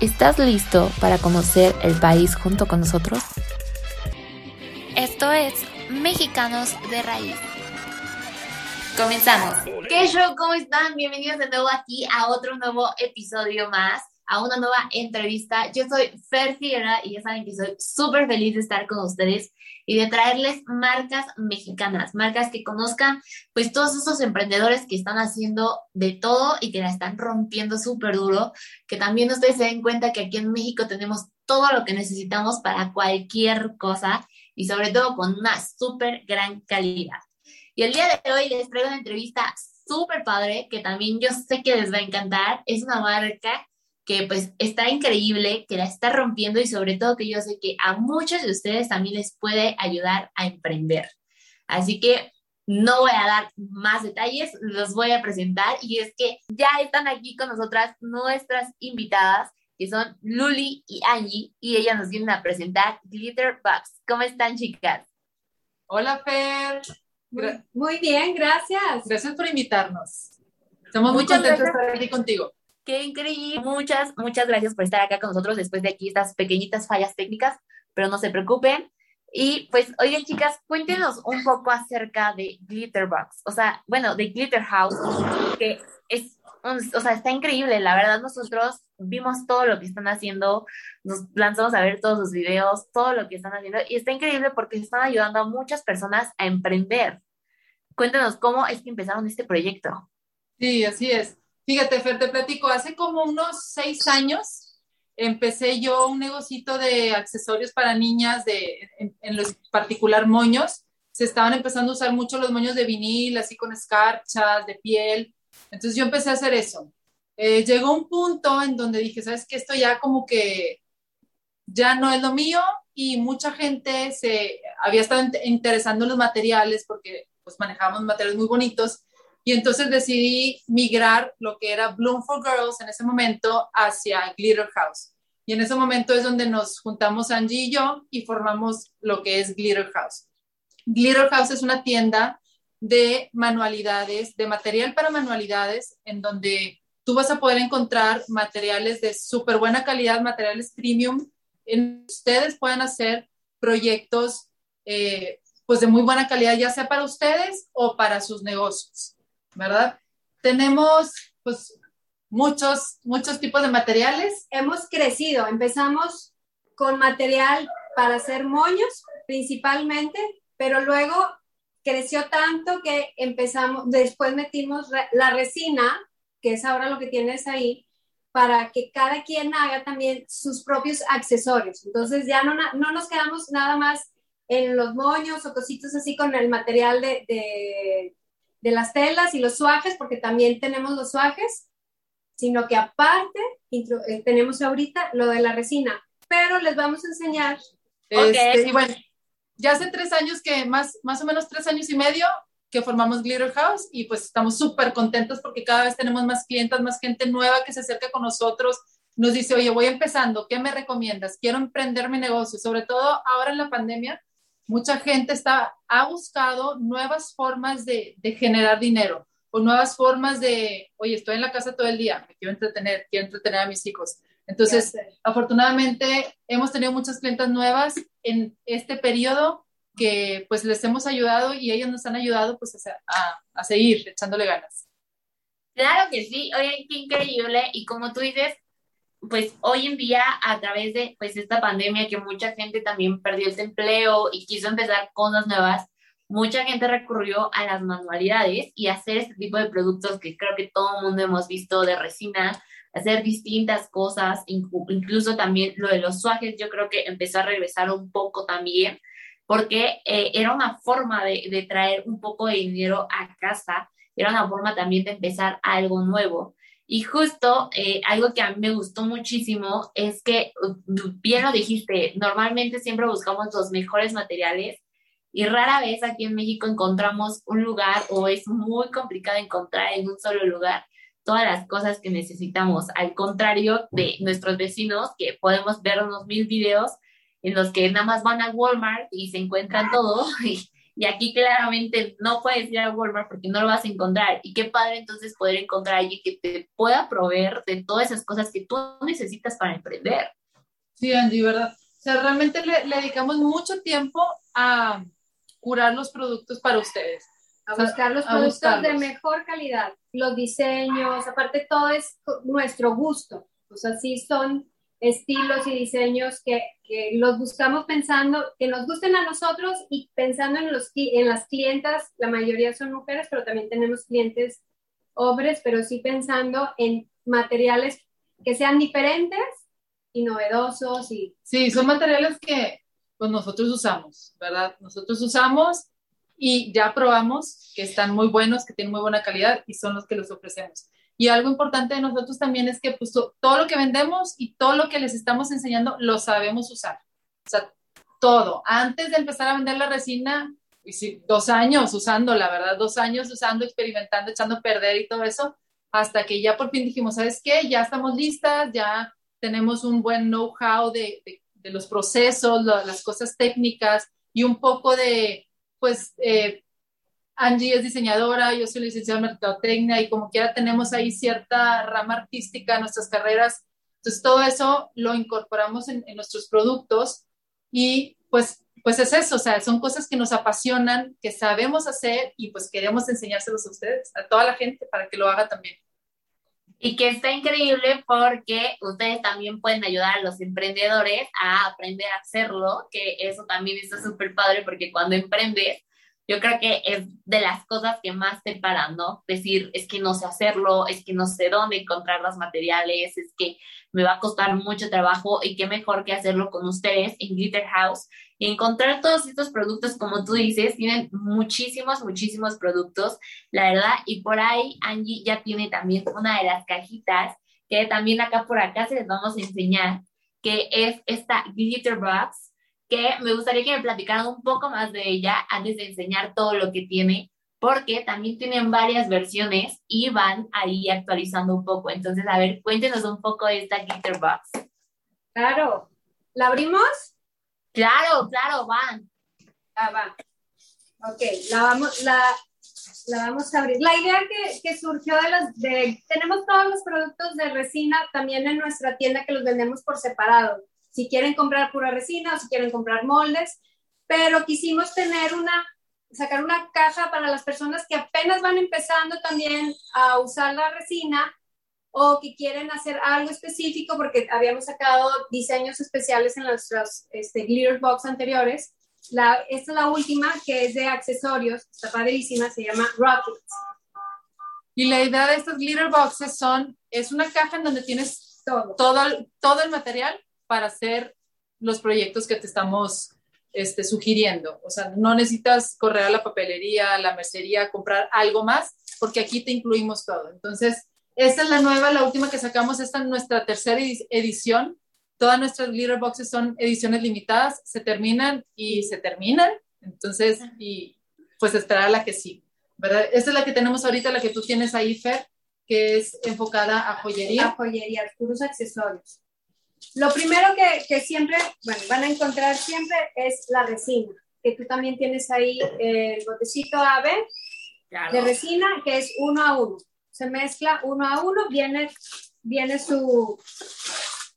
¿Estás listo para conocer el país junto con nosotros? Esto es Mexicanos de Raíz. Comenzamos. ¿Qué show? ¿Cómo están? Bienvenidos de nuevo aquí a otro nuevo episodio más, a una nueva entrevista. Yo soy Fer Figuera y ya saben que soy súper feliz de estar con ustedes y de traerles marcas mexicanas, marcas que conozcan pues todos esos emprendedores que están haciendo de todo y que la están rompiendo súper duro, que también ustedes se den cuenta que aquí en México tenemos todo lo que necesitamos para cualquier cosa y sobre todo con una súper gran calidad. Y el día de hoy les traigo una entrevista súper padre que también yo sé que les va a encantar. Es una marca que pues está increíble, que la está rompiendo y sobre todo que yo sé que a muchos de ustedes también les puede ayudar a emprender. Así que no voy a dar más detalles, los voy a presentar y es que ya están aquí con nosotras nuestras invitadas que son Luli y Angie y ellas nos vienen a presentar Glitter Bugs. ¿Cómo están chicas? Hola Fer. Muy, muy bien, gracias. Gracias por invitarnos. Estamos muy contentos de estar aquí contigo. Qué increíble. Muchas, muchas gracias por estar acá con nosotros después de aquí estas pequeñitas fallas técnicas, pero no se preocupen. Y pues, oigan, chicas, cuéntenos un poco acerca de Glitterbox, o sea, bueno, de Glitter House, que es, o sea, está increíble, la verdad, nosotros vimos todo lo que están haciendo, nos lanzamos a ver todos sus videos, todo lo que están haciendo, y está increíble porque están ayudando a muchas personas a emprender. Cuéntenos cómo es que empezaron este proyecto. Sí, así es. Fíjate, Fer, te platico, hace como unos seis años empecé yo un negocito de accesorios para niñas, de, en, los particular moños. Se estaban empezando a usar mucho los moños de vinil, así con escarchas, de piel. Entonces yo empecé a hacer eso. Eh, llegó un punto en donde dije, ¿sabes qué? Esto ya como que ya no es lo mío y mucha gente se había estado interesando en los materiales porque pues manejábamos materiales muy bonitos y entonces decidí migrar lo que era Bloom for Girls en ese momento hacia Glitter House. Y en ese momento es donde nos juntamos Angie y yo y formamos lo que es Glitter House. Glitter House es una tienda de manualidades, de material para manualidades, en donde tú vas a poder encontrar materiales de súper buena calidad, materiales premium, en ustedes puedan hacer proyectos eh, pues de muy buena calidad, ya sea para ustedes o para sus negocios. ¿Verdad? Tenemos, pues, muchos, muchos tipos de materiales. Hemos crecido, empezamos con material para hacer moños principalmente, pero luego creció tanto que empezamos, después metimos la resina, que es ahora lo que tienes ahí, para que cada quien haga también sus propios accesorios. Entonces ya no, no nos quedamos nada más en los moños o cositos así con el material de, de las telas y los suajes, porque también tenemos los suajes, sino que aparte eh, tenemos ahorita lo de la resina, pero les vamos a enseñar. Este, y bueno, ya hace tres años que, más, más o menos tres años y medio que formamos Glitter House y pues estamos súper contentos porque cada vez tenemos más clientes, más gente nueva que se acerca con nosotros, nos dice, oye, voy empezando, ¿qué me recomiendas? Quiero emprender mi negocio, sobre todo ahora en la pandemia, mucha gente está, ha buscado nuevas formas de, de, generar dinero o nuevas formas de, oye, estoy en la casa todo el día, me quiero entretener, quiero entretener a mis hijos. Entonces, afortunadamente, hemos tenido muchas clientes nuevas en este periodo que pues les hemos ayudado y ellos nos han ayudado pues a, a seguir echándole ganas. Claro que sí, oye, qué increíble. Y como tú dices, pues hoy en día a través de pues esta pandemia que mucha gente también perdió el empleo y quiso empezar cosas nuevas, mucha gente recurrió a las manualidades y hacer este tipo de productos que creo que todo el mundo hemos visto de resina, hacer distintas cosas, incluso también lo de los suajes, yo creo que empezó a regresar un poco también, porque eh, era una forma de traer un poco de dinero a casa, era una forma también de empezar algo nuevo. Y justo eh, algo que a mí me gustó muchísimo es que, bien lo dijiste, normalmente siempre buscamos los mejores materiales y rara vez aquí en México encontramos un lugar o es muy complicado encontrar en un solo lugar todas las cosas que necesitamos, al contrario de nuestros vecinos que podemos ver unos mil videos en los que nada más van a Walmart y se encuentran todo y aquí claramente no puedes ir a Walmart porque no lo vas a encontrar. Y qué padre entonces poder encontrar a alguien que te pueda proveer de todas esas cosas que tú necesitas para emprender. Sí, Angie, ¿verdad? O sea, realmente le, le dedicamos mucho tiempo a curar los productos para ustedes. A buscar los productos de mejor calidad, los diseños, aparte todo es nuestro gusto. O sea, sí son estilos y diseños que, que, los buscamos pensando, que nos gusten a nosotros y pensando en, los, en las clientas, la mayoría son mujeres, pero también tenemos clientes hombres, pero sí pensando en materiales que sean diferentes y novedosos. Y... Sí, son materiales que pues, nosotros usamos, ¿verdad? Nosotros usamos y ya probamos que están muy buenos, que tienen muy buena calidad y son los que los ofrecemos. Y algo importante de nosotros también es que pues, todo lo que vendemos y todo lo que les estamos enseñando lo sabemos usar. O sea, todo. Antes de empezar a vender la resina, dos años usando, la verdad, dos años usando, experimentando, echando a perder y todo eso, hasta que ya por fin dijimos, ¿sabes qué? Ya estamos listas, ya tenemos un buen know-how de, de, los procesos, las cosas técnicas y un poco de, pues, eh, Angie es diseñadora, yo soy licenciada en mercadotecnia y como quiera tenemos ahí cierta rama artística en nuestras carreras. Entonces todo eso lo incorporamos en, nuestros productos y pues, pues es eso, o sea, son cosas que nos apasionan, que sabemos hacer y pues queremos enseñárselos a ustedes, a toda la gente para que lo haga también. Y que está increíble porque ustedes también pueden ayudar a los emprendedores a aprender a hacerlo, que eso también está súper padre porque cuando emprendes, yo creo que es de las cosas que más te paran, ¿no? Decir, es que no sé hacerlo, es que no sé dónde encontrar los materiales, es que me va a costar mucho trabajo y qué mejor que hacerlo con ustedes en Glitter House. Y encontrar todos estos productos, como tú dices, tienen muchísimos, muchísimos productos, la verdad, y por ahí Angie ya tiene también una de las cajitas que también acá por acá se les vamos a enseñar, que es esta Glitter Box que me gustaría que me platicaran un poco más de ella antes de enseñar todo lo que tiene, porque también tienen varias versiones y van ahí actualizando un poco. Entonces, a ver, cuéntenos un poco de esta Glitter Box. Claro. ¿La abrimos? Claro, claro, van. Ah, va. Ok, la vamos, la, la vamos a abrir. La idea que, que surgió de las, de, tenemos todos los productos de resina también en nuestra tienda que los vendemos por separado si quieren comprar pura resina o si quieren comprar moldes, pero quisimos tener una, sacar una caja para las personas que apenas van empezando también a usar la resina o que quieren hacer algo específico porque habíamos sacado diseños especiales en nuestros este, glitter box anteriores. La, esta es la última que es de accesorios, está padrísima, se llama Rockets. Y la idea de estos glitter boxes son, es una caja en donde tienes todo, todo, todo el material para hacer los proyectos que te estamos este, sugiriendo. O sea, no necesitas correr a la papelería, a la mercería, comprar algo más, porque aquí te incluimos todo. Entonces, esta es la nueva, la última que sacamos, esta es nuestra tercera edición. Todas nuestras glitter boxes son ediciones limitadas, se terminan y se terminan. Entonces, y pues esperar a la que sí, ¿verdad? Esta es la que tenemos ahorita, la que tú tienes ahí, Fer, que es enfocada a joyería. A joyería, puros accesorios. Lo primero que, siempre, bueno, van a encontrar siempre es la resina, que tú también tienes ahí el botecito AB de resina, que es uno a uno. Se mezcla uno a uno, viene, viene su,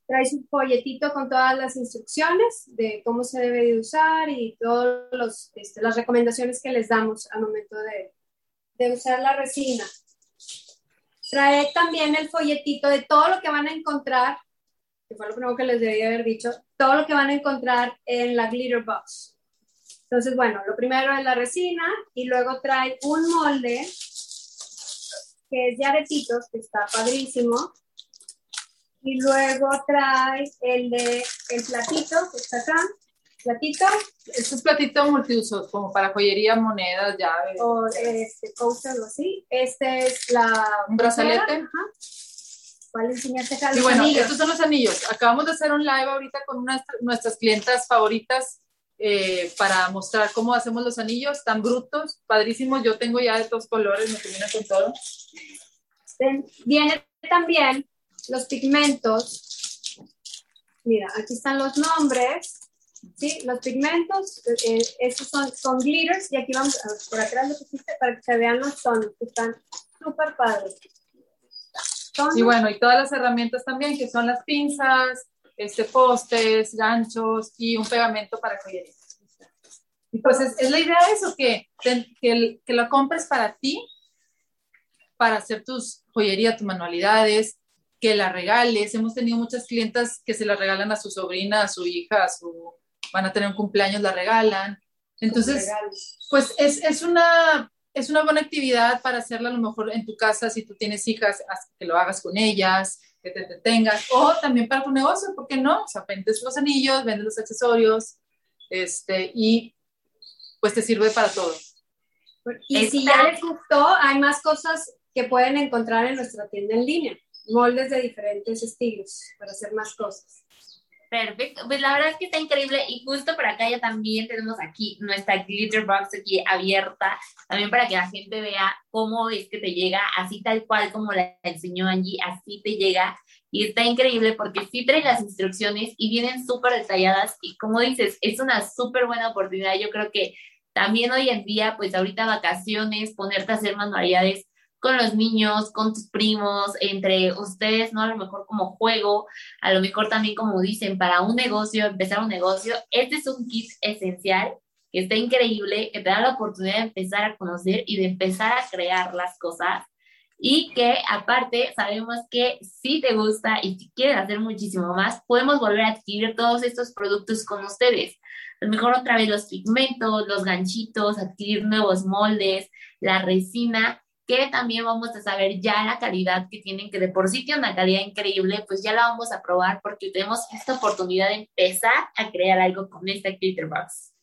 trae su folletito con todas las instrucciones de cómo se debe de usar y todas este, las recomendaciones que les damos al momento de, de usar la resina. Trae también el folletito de todo lo que van a encontrar que fue lo primero que les debía haber dicho, todo lo que van a encontrar en la Glitter Box. Entonces, bueno, lo primero es la resina y luego trae un molde que es de aretitos, que está padrísimo. Y luego trae el de el platito, que está acá. Platito. Es un platito multiuso, como para joyería, monedas, llaves. O este, coaster o así. Este es la... Un brazalete. ¿Cuál enseñaste acá? Sí, bueno, anillos. estos son los anillos. Acabamos de hacer un live ahorita con unas, nuestras clientas favoritas eh, para mostrar cómo hacemos los anillos tan brutos, padrísimos. Yo tengo ya de todos colores, me combina con todo. Viene también los pigmentos. Mira, aquí están los nombres. ¿sí? Los pigmentos, eh, eh, estos son, son glitters y aquí vamos, por atrás lo pusiste para que se vean los tonos, que están súper padres. Y bueno, y todas las herramientas también, que son las pinzas, este, postes, ganchos y un pegamento para joyería. Y pues es, es la idea de eso, que, te- que, el- que lo compres para ti, para hacer tus joyería, tus manualidades, que la regales. Hemos tenido muchas clientas que se la regalan a su sobrina, a su hija, a su, van a tener un cumpleaños, la regalan. Entonces, pues es, es, una, es una buena actividad para hacerla a lo mejor en tu casa, si tú tienes hijas, que lo hagas con ellas, que te detengas, o también para tu negocio, ¿por qué no? O sea, vendes los anillos, vendes los accesorios, este, y pues te sirve para todo. Y si ya les gustó, hay más cosas que pueden encontrar en nuestra tienda en línea. Moldes de diferentes estilos para hacer más cosas. Perfecto, pues la verdad es que está increíble y justo por acá ya también tenemos aquí nuestra glitter box aquí abierta, también para que la gente vea cómo es que te llega, así tal cual como la enseñó Angie, así te llega y está increíble porque sí trae las instrucciones y vienen súper detalladas y como dices, es una súper buena oportunidad, yo creo que también hoy en día, pues ahorita vacaciones, ponerte a hacer manualidades con los niños, con tus primos, entre ustedes, ¿no? A lo mejor como juego, a lo mejor también como dicen, para un negocio, empezar un negocio, este es un kit esencial que está increíble, que te da la oportunidad de empezar a conocer y de empezar a crear las cosas y que aparte sabemos que si te gusta y si quieres hacer muchísimo más, podemos volver a adquirir todos estos productos con ustedes. A lo mejor otra vez los pigmentos, los ganchitos, adquirir nuevos moldes, la resina, que también vamos a saber ya la calidad que tienen, que de por sí tiene una calidad increíble, pues ya la vamos a probar porque tenemos esta oportunidad de empezar a crear algo con esta Glitter Box.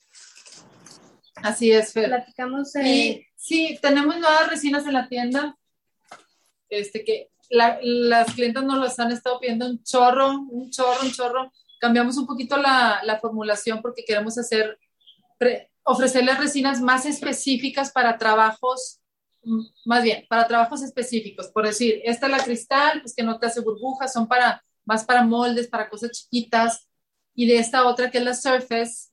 Así es, Fer. Platicamos eh, Y sí, tenemos nuevas resinas en la tienda, este que la- las clientes nos las han estado pidiendo un chorro, un chorro, un chorro. Cambiamos un poquito la, la formulación porque queremos hacer, pre- ofrecerles resinas más específicas para trabajos, más bien, para trabajos específicos. Por decir, esta es la cristal, pues que no te hace burbujas, son para, más para moldes, para cosas chiquitas. Y de esta otra que es la Surface,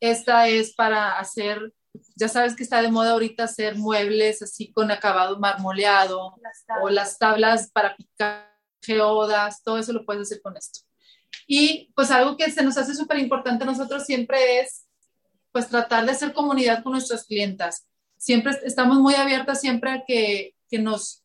esta es para hacer ya sabes que está de moda ahorita hacer muebles así con acabado marmoleado las o las tablas para picar geodas, todo eso lo puedes hacer con esto. Y pues algo que se nos hace súper importante a nosotros siempre es pues tratar de hacer comunidad con nuestras clientas. Siempre est- estamos muy abiertas siempre a que, que nos,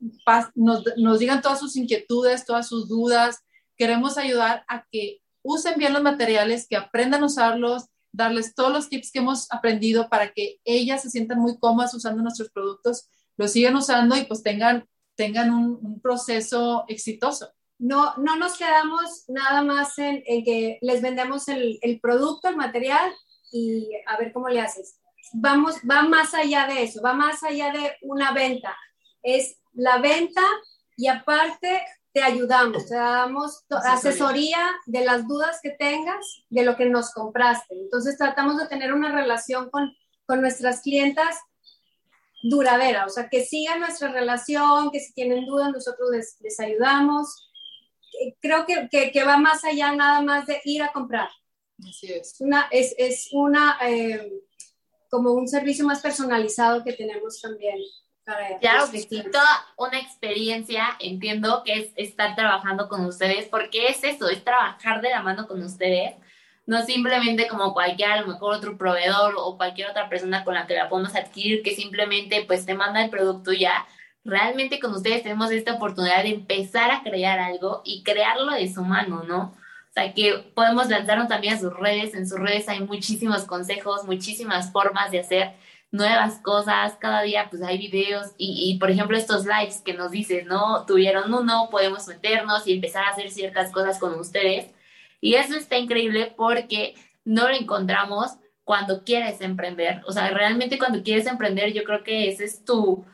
nos, nos digan todas sus inquietudes, todas sus dudas. Queremos ayudar a que usen bien los materiales, que aprendan a usarlos, darles todos los tips que hemos aprendido para que ellas se sientan muy cómodas usando nuestros productos, los sigan usando y pues tengan, tengan un, un proceso exitoso. No, no nos quedamos nada más en, en que les vendemos el, el producto, el material y a ver cómo le haces. Vamos, va más allá de eso, va más allá de una venta. Es la venta y aparte te ayudamos, te damos Asesoría. de las dudas que tengas de lo que nos compraste. Entonces tratamos de tener una relación con, con nuestras clientas duradera, o sea, que sigan nuestra relación, que si tienen dudas nosotros les, les ayudamos. Eh, Creo que, que, que va más allá nada más de ir a comprar. Así es. Es una, es, es una eh, como un servicio más personalizado que tenemos también. Para Claro que nuestros sí, toda una experiencia, entiendo que es estar trabajando con ustedes, porque es eso, es trabajar de la mano con ustedes, no simplemente como cualquier, a lo mejor otro proveedor o cualquier otra persona con la que la podemos adquirir, que simplemente pues te manda el producto ya. Realmente con ustedes tenemos esta oportunidad de empezar a crear algo y crearlo de su mano, ¿no? O sea, que podemos lanzarnos también a sus redes, en sus redes hay muchísimos consejos, muchísimas formas de hacer nuevas cosas, cada día pues hay videos y, y, por ejemplo estos lives que nos dices, ¿no? Tuvieron uno, podemos meternos y empezar a hacer ciertas cosas con ustedes. Y eso está increíble porque no lo encontramos cuando quieres emprender. O sea, realmente cuando quieres emprender yo creo que ese es tu,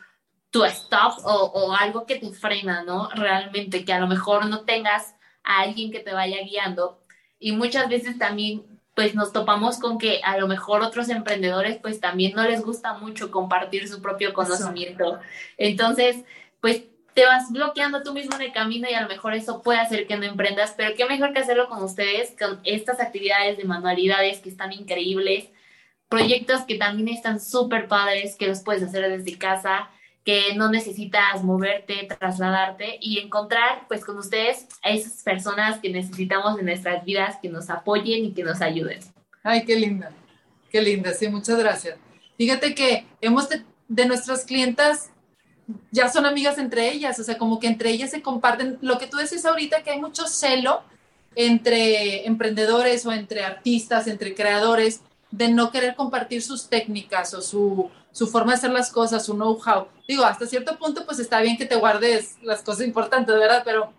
tu stop o, o, algo que te frena, ¿no? Realmente, que a lo mejor no tengas a alguien que te vaya guiando. Y muchas veces también, pues nos topamos con que a lo mejor otros emprendedores, pues también no les gusta mucho compartir su propio conocimiento. Entonces, pues te vas bloqueando tú mismo en el camino y a lo mejor eso puede hacer que no emprendas, pero qué mejor que hacerlo con ustedes, con estas actividades de manualidades que están increíbles, proyectos que también están súper padres, que los puedes hacer desde casa no necesitas moverte, trasladarte y encontrar pues con ustedes a esas personas que necesitamos en nuestras vidas, que nos apoyen y que nos ayuden. Ay, qué linda, qué linda, sí, muchas gracias. Fíjate que hemos de, de nuestras clientas ya son amigas entre ellas, o sea, como que entre ellas se comparten lo que tú decís ahorita, que hay mucho celo entre emprendedores o entre artistas, entre creadores, de no querer compartir sus técnicas o su, su forma de hacer las cosas, su know-how. Digo, hasta cierto punto, pues está bien que te guardes las cosas importantes, ¿verdad? Pero,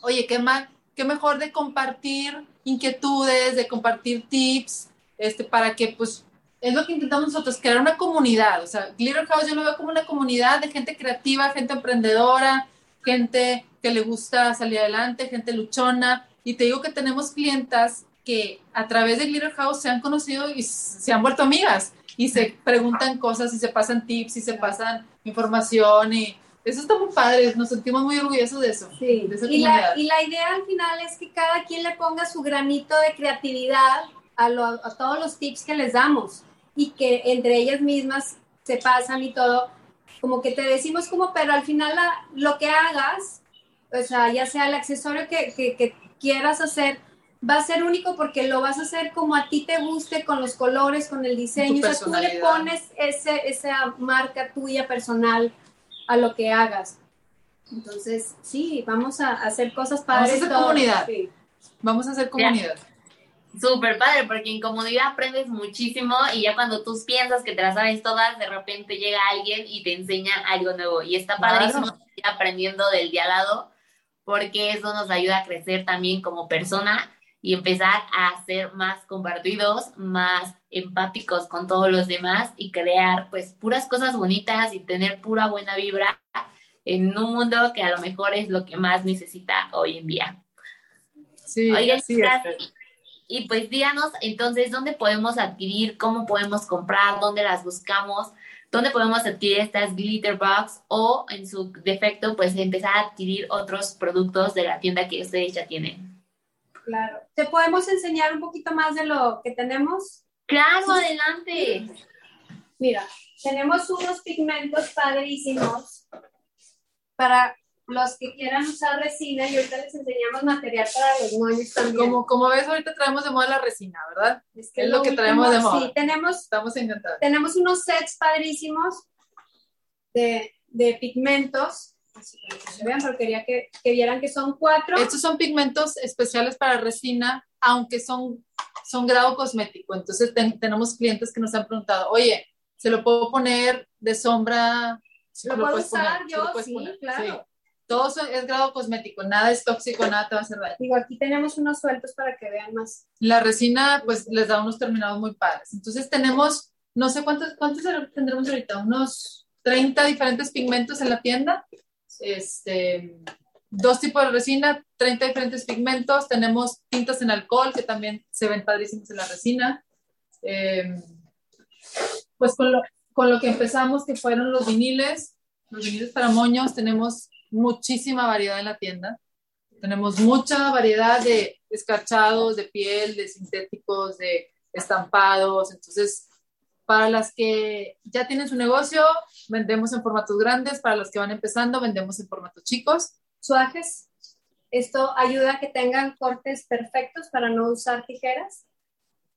oye, qué, más, qué mejor de compartir inquietudes, de compartir tips, este, para que, pues, es lo que intentamos nosotros, crear una comunidad. O sea, Glitter House yo lo veo como una comunidad de gente creativa, gente emprendedora, gente que le gusta salir adelante, gente luchona. Y te digo que tenemos clientas que a través de Glitter House se han conocido y se han vuelto amigas y se preguntan cosas y se pasan tips y se pasan información y eso está muy padre, nos sentimos muy orgullosos de eso. Sí, y, la, y, la, idea al final es que cada quien le ponga su granito de creatividad a, lo, a todos los tips que les damos y que entre ellas mismas se pasan y todo, como que te decimos como, pero al final lo que hagas, o sea, ya sea el accesorio que, que, que quieras hacer, va a ser único porque lo vas a hacer como a ti te guste, con los colores, con el diseño. O sea, tú le pones ese, esa marca tuya personal a lo que hagas. Entonces, sí, vamos a hacer cosas padres. Vamos a hacer comunidad. Vamos a hacer comunidad. Súper padre, porque en comunidad aprendes muchísimo y ya cuando tú piensas que te las sabes todas, de repente llega alguien y te enseña algo nuevo. Y está padrísimo ir aprendiendo del día al lado, porque eso nos ayuda a crecer también como persona y empezar a ser más compartidos, más empáticos con todos los demás y crear pues puras cosas bonitas y tener pura buena vibra en un mundo que a lo mejor es lo que más necesita hoy en día. Sí, Oigan, sí, y pues díganos entonces dónde podemos adquirir, cómo podemos comprar, dónde las buscamos, dónde podemos adquirir estas glitter box o en su defecto pues empezar a adquirir otros productos de la tienda que ustedes ya tienen. Claro. ¿Te podemos enseñar un poquito más de lo que tenemos? Claro, adelante. Mira, tenemos unos pigmentos padrísimos para los que quieran usar resina y ahorita les enseñamos material para los moños también. Como, como ves, ahorita traemos de moda la resina, ¿verdad? Es, que es lo, que traemos de moda. Sí, tenemos, Estamos encantados. Tenemos unos sets padrísimos de, de pigmentos vean, porque quería que, que, vieran que son cuatro. Estos son pigmentos especiales para resina, aunque son, son grado cosmético. Entonces tenemos clientes que nos han preguntado, oye, ¿se lo puedo poner de sombra? ¿Lo, ¿Lo puedo usar yo? Sí, claro. Todo es grado cosmético, nada es tóxico, nada te va a hacer daño. Digo, aquí tenemos unos sueltos para que vean más. La resina, pues, les da unos terminados muy padres. Entonces tenemos, no sé cuántos, cuántos tendremos ahorita, unos 30 diferentes pigmentos en la tienda este, dos tipos de resina, 30 diferentes pigmentos, tenemos tintas en alcohol que también se ven padrísimos en la resina. Em, pues con lo, con lo que empezamos, que fueron los viniles, los viniles para moños, tenemos muchísima variedad en la tienda. Tenemos mucha variedad de escarchados, de piel, de sintéticos, de estampados. Entonces, para las que ya tienen su negocio, vendemos en formatos grandes. Para los que van empezando, vendemos en formatos chicos. Suajes. Esto ayuda a que tengan cortes perfectos para no usar tijeras.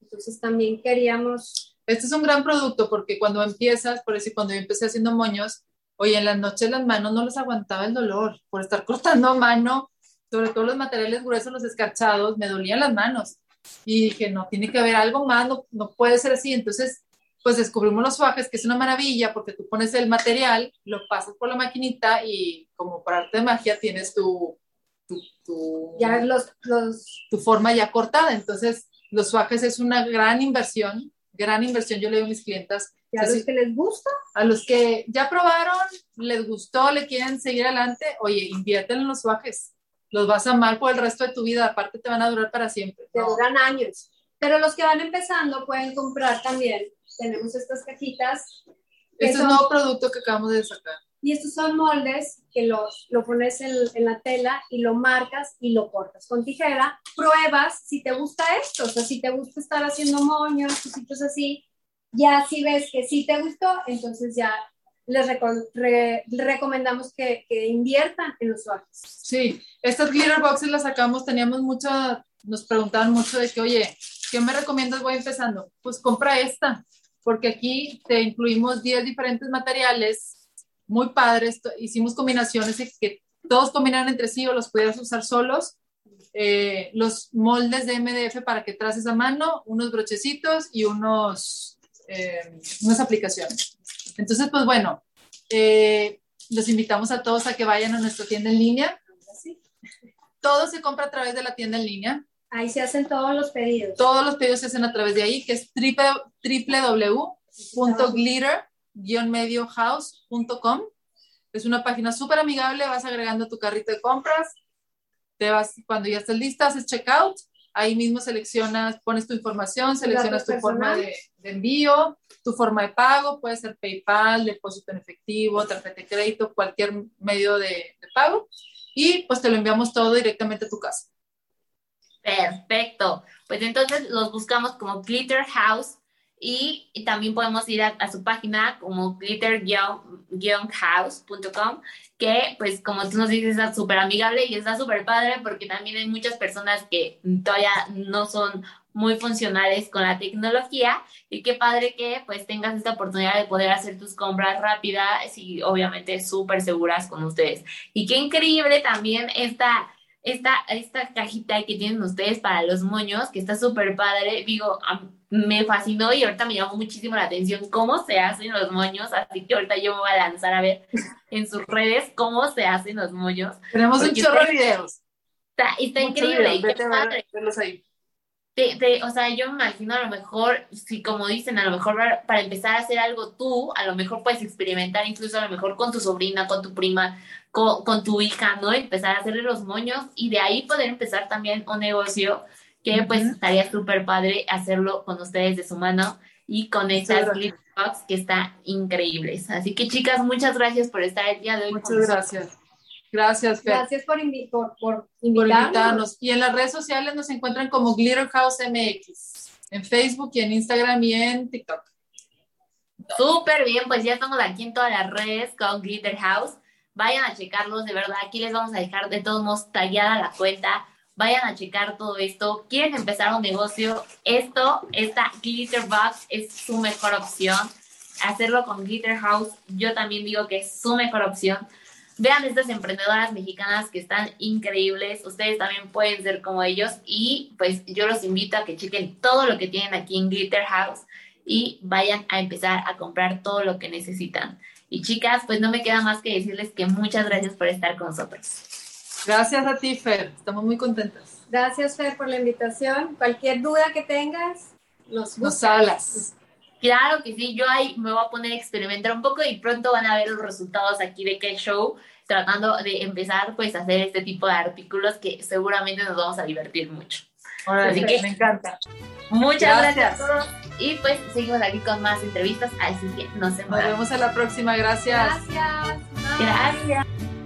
Entonces también queríamos... Este es un gran producto porque cuando empiezas, por decir, cuando yo empecé haciendo moños, oye, en las noches las manos no les aguantaba el dolor por estar cortando mano, sobre todo los materiales gruesos, los escarchados, me dolían las manos. Y dije, no, tiene que haber algo más, no, no puede ser así. Entonces pues descubrimos los fajes, que es una maravilla porque tú pones el material, lo pasas por la maquinita y como por arte de magia tienes tu, tu, ya los, los... tu forma ya cortada. Entonces, los fajes es una gran inversión, gran inversión. Yo le digo a mis clientas, a los que les gusta. A los que ya probaron, les gustó, le quieren seguir adelante, oye, invierten en los suajes. Los vas a amar por el resto de tu vida, aparte te van a durar para siempre. Te duran años. Pero los que van empezando pueden comprar también. Tenemos estas cajitas. Este es un nuevo producto que acabamos de sacar. Y estos son moldes que los, lo pones en, en, la tela y lo marcas y lo cortas con tijera. Pruebas si te gusta esto, o sea, si te gusta estar haciendo moños, cositas así. Ya si ves que sí te gustó, entonces ya les re recomendamos que, que, inviertan en los suajes. Sí, estas glitter boxes las sacamos, teníamos mucha, nos preguntaban mucho de que, oye, ¿qué me recomiendas? Voy empezando. Pues compra esta, porque aquí te incluimos 10 diferentes materiales muy padres. Hicimos combinaciones que todos combinaron entre sí o los pudieras usar solos. Eh, los moldes de MDF para que traces a mano, unos brochecitos y unos, eh, unas aplicaciones. Entonces, pues bueno, eh, los invitamos a todos a que vayan a nuestra tienda en línea. Todo se compra a través de la tienda en línea. Ahí se hacen todos los pedidos. Todos los pedidos se hacen a través de ahí, que es www.glitter-mediohouse.com. Es una página súper amigable, vas agregando tu carrito de compras, te vas, cuando ya estés lista, haces checkout, ahí mismo seleccionas, pones tu información, seleccionas tu forma de, de, envío, tu forma de pago, puede ser PayPal, depósito en efectivo, tarjeta de crédito, cualquier medio de, de pago, y pues te lo enviamos todo directamente a tu casa. Perfecto. Pues entonces los buscamos como Glitter House y, también podemos ir a, a su página como glitter-house.com, que pues como tú nos dices está súper amigable y está súper padre porque también hay muchas personas que todavía no son muy funcionales con la tecnología y qué padre que pues tengas esta oportunidad de poder hacer tus compras rápidas y obviamente súper seguras con ustedes. Y qué increíble también esta esta, esta cajita que tienen ustedes para los moños, que está súper padre, digo, me fascinó y ahorita me llamó muchísimo la atención cómo se hacen los moños, así que ahorita yo me voy a lanzar a ver en sus redes cómo se hacen los moños. Tenemos un chorro de videos. Está, está increíble. qué padre. ahí. Te, te, o sea, yo me imagino a lo mejor, si como dicen, a lo mejor para empezar a hacer algo tú, a lo mejor puedes experimentar incluso a lo mejor con tu sobrina, con tu prima, con, con tu hija, ¿no? Empezar a hacerle los moños y de ahí poder empezar también un negocio que pues estaría súper padre hacerlo con ustedes de su mano y con estas Glitter Box que están increíbles. Así que chicas, muchas gracias por estar el día de hoy. Muchas gracias. Gracias, Fer. Gracias por, invi por, por, por invitarnos. invitarnos. Y en las redes sociales nos encuentran como Glitter House MX, en Facebook y en Instagram y en TikTok. Súper bien, pues ya estamos aquí en todas las redes con Glitter House. Vayan a checarlos, de verdad. Aquí les vamos a dejar de todos modos tallada la cuenta. Vayan a checar todo esto. ¿Quieren empezar un negocio? Esto, esta Glitter Box es su mejor opción. Hacerlo con Glitter House, yo también digo que es su mejor opción. Vean estas emprendedoras mexicanas que están increíbles. Ustedes también pueden ser como ellos. Y pues yo los invito a que chequen todo lo que tienen aquí en Glitter House y vayan a empezar a comprar todo lo que necesitan. Y chicas, pues no me queda más que decirles que muchas gracias por estar con nosotros. Gracias a ti, Fer. Estamos muy contentas. Gracias, Fer, por la invitación. Cualquier duda que tengas, nos, Nos hablas. Claro que sí, yo ahí me voy a poner a experimentar un poco y pronto van a ver los resultados aquí de K Show, tratando de empezar pues a hacer este tipo de artículos que seguramente nos vamos a divertir mucho. Así que- me encanta. Muchas gracias. Gracias. a todos y pues seguimos aquí con más entrevistas, así que no se Nos muevan. vemos en la próxima. Gracias. Gracias. Bye. Gracias.